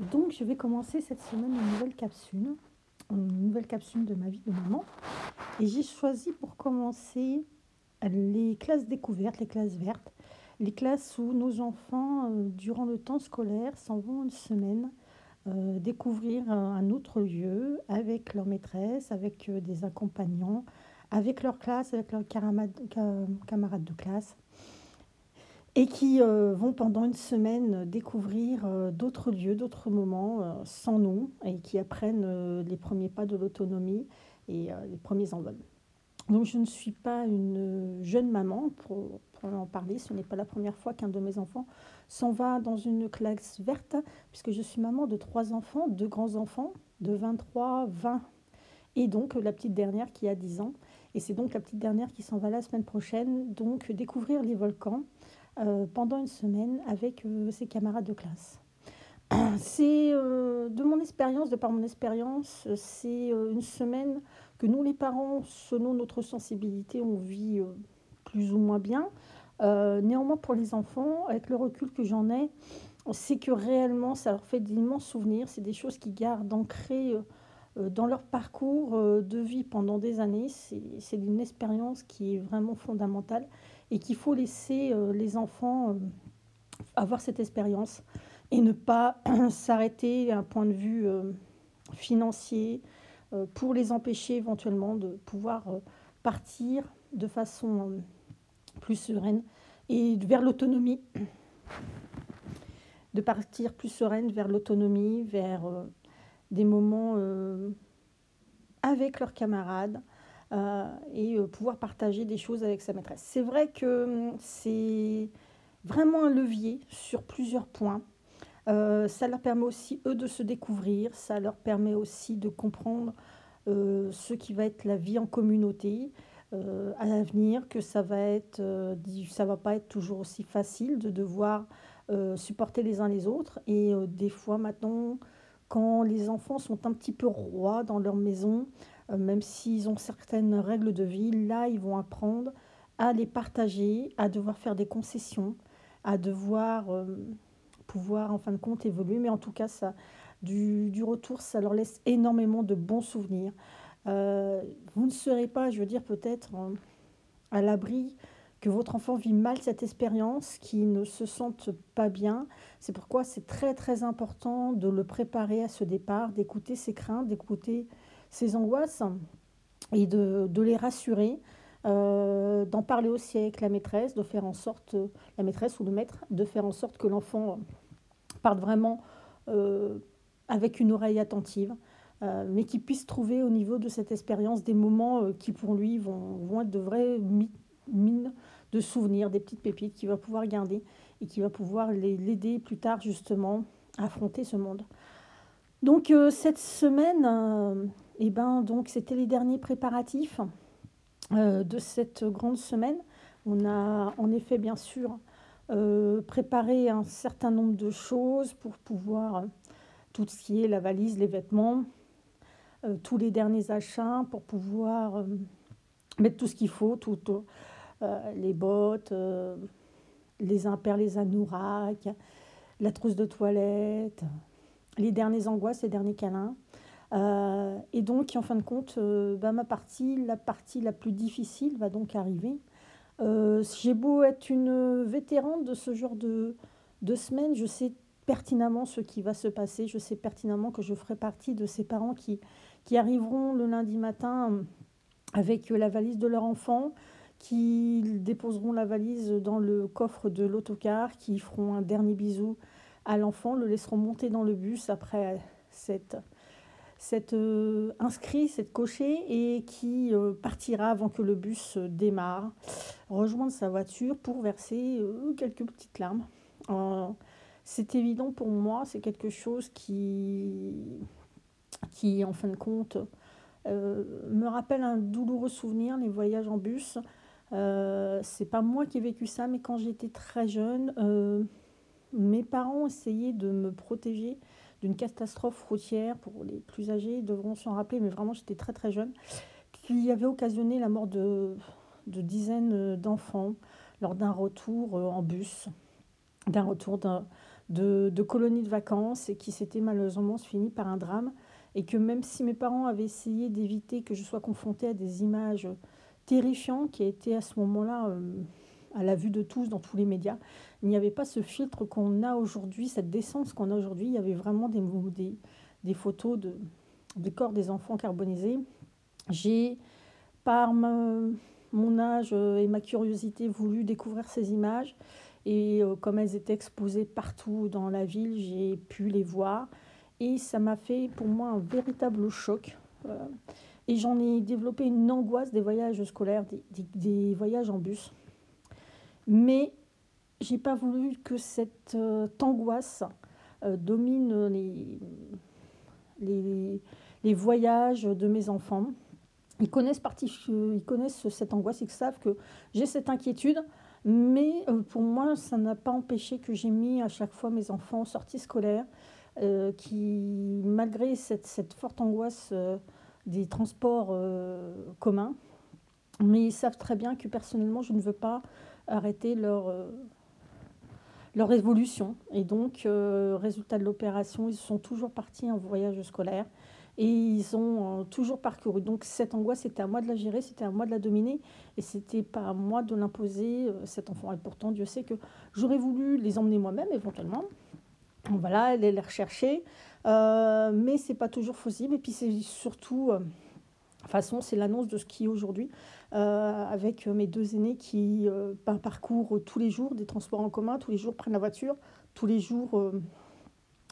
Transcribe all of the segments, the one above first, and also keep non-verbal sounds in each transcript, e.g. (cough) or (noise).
Donc, je vais commencer cette semaine une nouvelle capsule, une nouvelle capsule de ma vie de maman. Et j'ai choisi pour commencer les classes découvertes, les classes vertes, les classes où nos enfants, euh, durant le temps scolaire, s'en vont une semaine euh, découvrir un autre lieu avec leur maîtresse, avec euh, des accompagnants, avec leur classe, avec leurs camarades de classe et qui euh, vont pendant une semaine découvrir euh, d'autres lieux, d'autres moments euh, sans nous et qui apprennent les premiers pas de l'autonomie et les premiers envols. Donc je ne suis pas une jeune maman pour, pour en parler. Ce n'est pas la première fois qu'un de mes enfants s'en va dans une classe verte, puisque je suis maman de trois enfants, deux grands-enfants de 23, 20 et donc la petite dernière qui a 10 ans. Et c'est donc la petite dernière qui s'en va la semaine prochaine, donc découvrir les volcans euh, pendant une semaine avec euh, ses camarades de classe. (clears throat) C'est euh, de mon expérience, de par mon expérience, c'est une semaine que nous les parents, selon notre sensibilité, on vit plus ou moins bien. néanmoins, pour les enfants, avec le recul que j'en ai, c'est que réellement, ça leur fait d'immenses souvenirs. C'est des choses qui gardent ancrées dans leur parcours de vie pendant des années. C'est une expérience qui est vraiment fondamentale et qu'il faut laisser euh, les enfants euh, avoir cette expérience et ne pas (clears throat) s'arrêter à un point de vue euh, financier pour les empêcher éventuellement de pouvoir partir de façon plus sereine et vers l'autonomie, (clears throat) de partir plus sereine vers l'autonomie, vers des moments avec leurs camarades, et euh, pouvoir partager des choses avec sa maîtresse. C'est vrai que hum, c'est vraiment un levier sur plusieurs points. Euh, ça leur permet aussi, eux, de se découvrir, ça leur permet aussi de comprendre ce qui va être la vie en communauté à l'avenir, que ça va être, ça va pas être toujours aussi facile de devoir supporter les uns les autres. Et des fois maintenant, quand les enfants sont un petit peu rois dans leur maison, euh, même s'ils ont certaines règles de vie, là, ils vont apprendre à les partager, à devoir faire des concessions, à devoir euh, pouvoir, en fin de compte, évoluer. Mais en tout cas, du retour, ça leur laisse énormément de bons souvenirs. Euh, vous ne serez pas, je veux dire, peut-être à l'abri que votre enfant vit mal cette expérience, qu'il ne se sente pas bien. C'est pourquoi c'est très très important de le préparer à ce départ, d'écouter ses craintes, d'écouter ces angoisses et de, de les rassurer, euh, d'en parler aussi avec la maîtresse, de faire en sorte, la maîtresse ou le maître, de faire en sorte que l'enfant parte vraiment euh, avec une oreille attentive, euh, mais qu'il puisse trouver au niveau de cette expérience des moments qui pour lui vont, vont être de vraies mines de souvenirs, des petites pépites qu'il va pouvoir garder et qui va pouvoir l'aider plus tard justement à affronter ce monde. Donc cette semaine, et eh ben donc c'était les derniers préparatifs euh, de cette grande semaine. On a en effet bien sûr euh, préparé un certain nombre de choses pour pouvoir euh, tout ce qui est la valise, les vêtements, tous les derniers achats pour pouvoir mettre tout ce qu'il faut, tout, les bottes, les impairs, les anouraks, la trousse de toilette, les derniers angoisses, les derniers câlins. Euh, et donc, en fin de compte, euh, bah, ma partie, la partie la plus difficile va donc arriver. Euh, J'ai beau être une vétérante de ce genre de, de semaine, je sais pertinemment ce qui va se passer. Je sais pertinemment que je ferai partie de ces parents qui, qui arriveront le lundi matin avec la valise de leur enfant, qui déposeront la valise dans le coffre de l'autocar, qui feront un dernier bisou à l'enfant, le laisseront monter dans le bus après cette cette euh, inscrit, cette cochée, et qui euh, partira avant que le bus démarre, rejoindre sa voiture pour verser euh, quelques petites larmes. c'est évident pour moi, c'est quelque chose qui, qui, en fin de compte, me rappelle un douloureux souvenir, les voyages en bus. C'est pas moi qui ai vécu ça, mais quand j'étais très jeune, mes parents essayaient de me protéger d'une catastrophe routière, pour les plus âgés devront s'en rappeler, mais vraiment j'étais très très jeune, qui avait occasionné la mort de, de dizaines d'enfants lors d'un retour euh, en bus, d'un retour de, de colonies de vacances et qui s'était malheureusement fini par un drame. Et que même si mes parents avaient essayé d'éviter que je sois confrontée à des images terrifiantes qui étaient à ce moment-là euh, à la vue de tous dans tous les médias, il n'y avait pas ce filtre qu'on a aujourd'hui, cette décence qu'on a aujourd'hui. Il y avait vraiment des, photos de, de corps des enfants carbonisés. J'ai, par mon âge et ma curiosité, voulu découvrir ces images. Et euh, comme elles étaient exposées partout dans la ville, j'ai pu les voir. Et ça m'a fait pour moi un véritable choc. Euh, et j'en ai développé une angoisse des voyages scolaires, des, voyages en bus. Mais j'ai pas voulu que cette euh, angoisse domine les, voyages de mes enfants. Ils connaissent, ils connaissent cette angoisse, ils savent que j'ai cette inquiétude. Mais euh, pour moi, ça n'a pas empêché que j'ai mis à chaque fois mes enfants en sortie scolaire, euh, qui, malgré cette, forte angoisse euh, des transports communs, mais ils savent très bien que personnellement, je ne veux pas arrêter leur, leur évolution. Et donc, résultat de l'opération, ils sont toujours partis en voyage scolaire. Et ils ont euh, toujours parcouru. Donc cette angoisse, c'était à moi de la gérer, c'était à moi de la dominer. Et c'était pas à moi de l'imposer, euh, cet enfant. Et pourtant, Dieu sait que j'aurais voulu les emmener moi-même, éventuellement. Voilà, aller les rechercher. Euh, mais c'est pas toujours possible. Et puis c'est surtout... de toute façon, c'est l'annonce de ce qui est aujourd'hui, avec mes deux aînés qui parcourent tous les jours des transports en commun, tous les jours prennent la voiture, tous les jours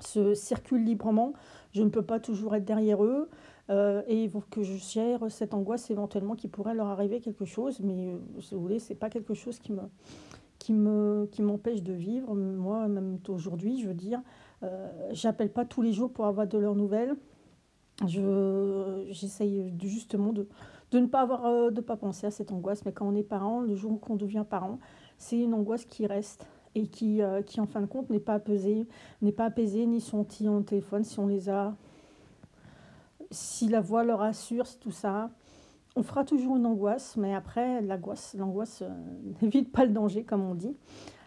se circulent librement. Je ne peux pas toujours être derrière eux euh, et que je gère cette angoisse éventuellement qui pourrait leur arriver quelque chose. Mais euh, si vous voulez, c'est pas quelque chose qui me qui me qui m'empêche de vivre. Moi, même aujourd'hui, je veux dire, euh, j'appelle pas tous les jours pour avoir de leurs nouvelles. Je j'essaye justement de de ne pas avoir euh, de pas penser à cette angoisse. Mais quand on est parent, le jour où on devient parent, c'est une angoisse qui reste et qui, euh, qui en fin de compte n'est pas apaisé, n'est pas apaisé ni son au téléphone si on les a, si la voix leur assure, tout ça. On fera toujours une angoisse, mais après l'angoisse, euh, (laughs) n'évite pas le danger comme on dit.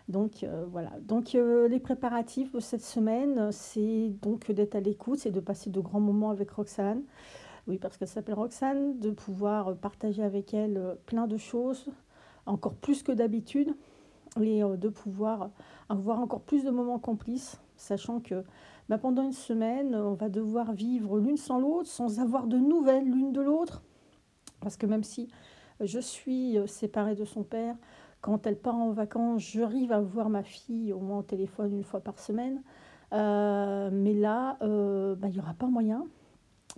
Donc euh, voilà. Donc les préparatifs de cette semaine, c'est donc d'être à l'écoute, c'est de passer de grands moments avec Roxane. Oui, parce qu'elle s'appelle Roxane, de pouvoir partager avec elle plein de choses, encore plus que d'habitude et euh, de pouvoir avoir encore plus de moments complices, sachant que bah, pendant une semaine, on va devoir vivre l'une sans l'autre, sans avoir de nouvelles l'une de l'autre. Parce que même si je suis euh, séparée de son père, quand elle part en vacances, j'arrive à voir ma fille au moins au téléphone une fois par semaine. Euh, mais là, bah, il n'y aura pas moyen,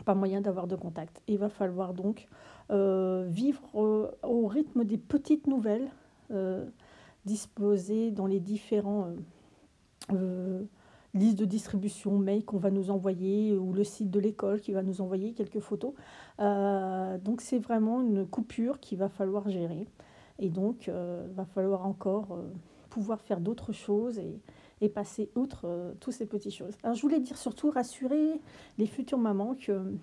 pas moyen d'avoir de contact. Il va falloir donc vivre au rythme des petites nouvelles disposés dans les différents euh, euh, listes de distribution mail qu'on va nous envoyer ou le site de l'école qui va nous envoyer quelques photos. Euh, donc c'est vraiment une coupure qu'il va falloir gérer. Et donc il va falloir encore pouvoir faire d'autres choses et, passer outre toutes ces petites choses. Je voulais dire surtout rassurer les futures mamans que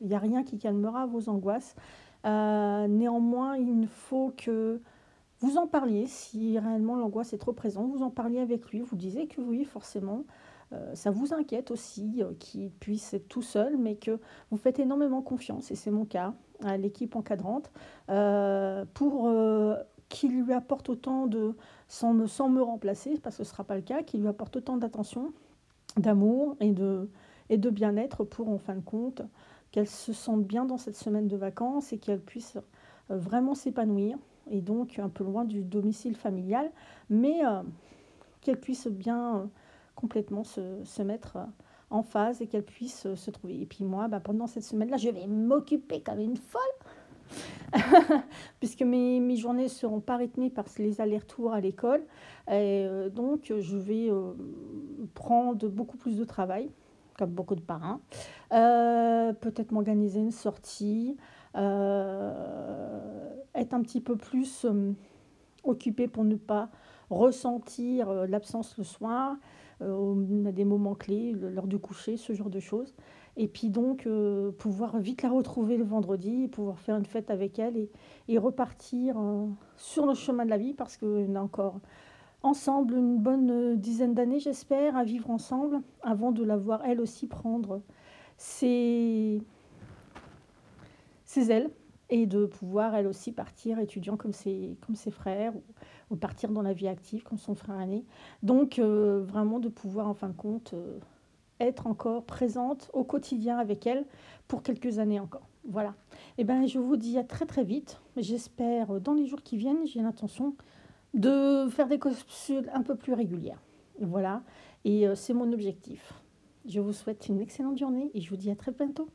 il n'y a rien qui calmera vos angoisses. néanmoins, il faut que vous en parliez, si réellement l'angoisse est trop présente, vous en parliez avec lui, vous disiez que oui, forcément, euh, ça vous inquiète aussi euh, qu'il puisse être tout seul, mais que vous faites énormément confiance, et c'est mon cas, à l'équipe encadrante, euh, pour qu'il lui apporte autant de, sans me, sans me remplacer, parce que ce ne sera pas le cas, qu'il lui apporte autant d'attention, d'amour et de, et de bien-être pour, en fin de compte, qu'elle se sente bien dans cette semaine de vacances et qu'elle puisse vraiment s'épanouir et donc un peu loin du domicile familial, mais euh, qu'elle puisse bien euh, complètement se, se mettre euh, en phase et qu'elle puisse se trouver. Et puis moi, bah, pendant cette semaine-là, je vais m'occuper comme une folle, (laughs) puisque mes, mes, journées ne seront pas rythmées par les allers-retours à l'école. Et donc, je vais prendre beaucoup plus de travail, comme beaucoup de parents. Peut-être m'organiser une sortie, euh, être un petit peu plus euh, occupé pour ne pas ressentir euh, l'absence le soir, on a des moments clés, l'heure du coucher, ce genre de choses. Et puis donc pouvoir vite la retrouver le vendredi, pouvoir faire une fête avec elle et, repartir sur le chemin de la vie parce qu'on a encore ensemble une bonne dizaine d'années, j'espère, à vivre ensemble, avant de la voir elle aussi prendre ses, ailes et de pouvoir elle aussi partir étudiant comme ses, frères partir dans la vie active comme son frère aîné. Donc vraiment de pouvoir en fin de compte être encore présente au quotidien avec elle pour quelques années encore. Voilà. Et eh ben je vous dis à très très vite. J'espère dans les jours qui viennent, j'ai l'intention de faire des capsules un peu plus régulières. Voilà. Et c'est mon objectif. Je vous souhaite une excellente journée et je vous dis à très bientôt.